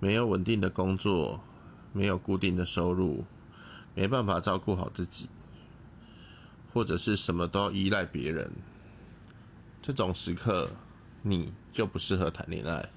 没有稳定的工作，没有固定的收入，没办法照顾好自己，或者是什么都要依赖别人，这种时刻你就不适合谈恋爱。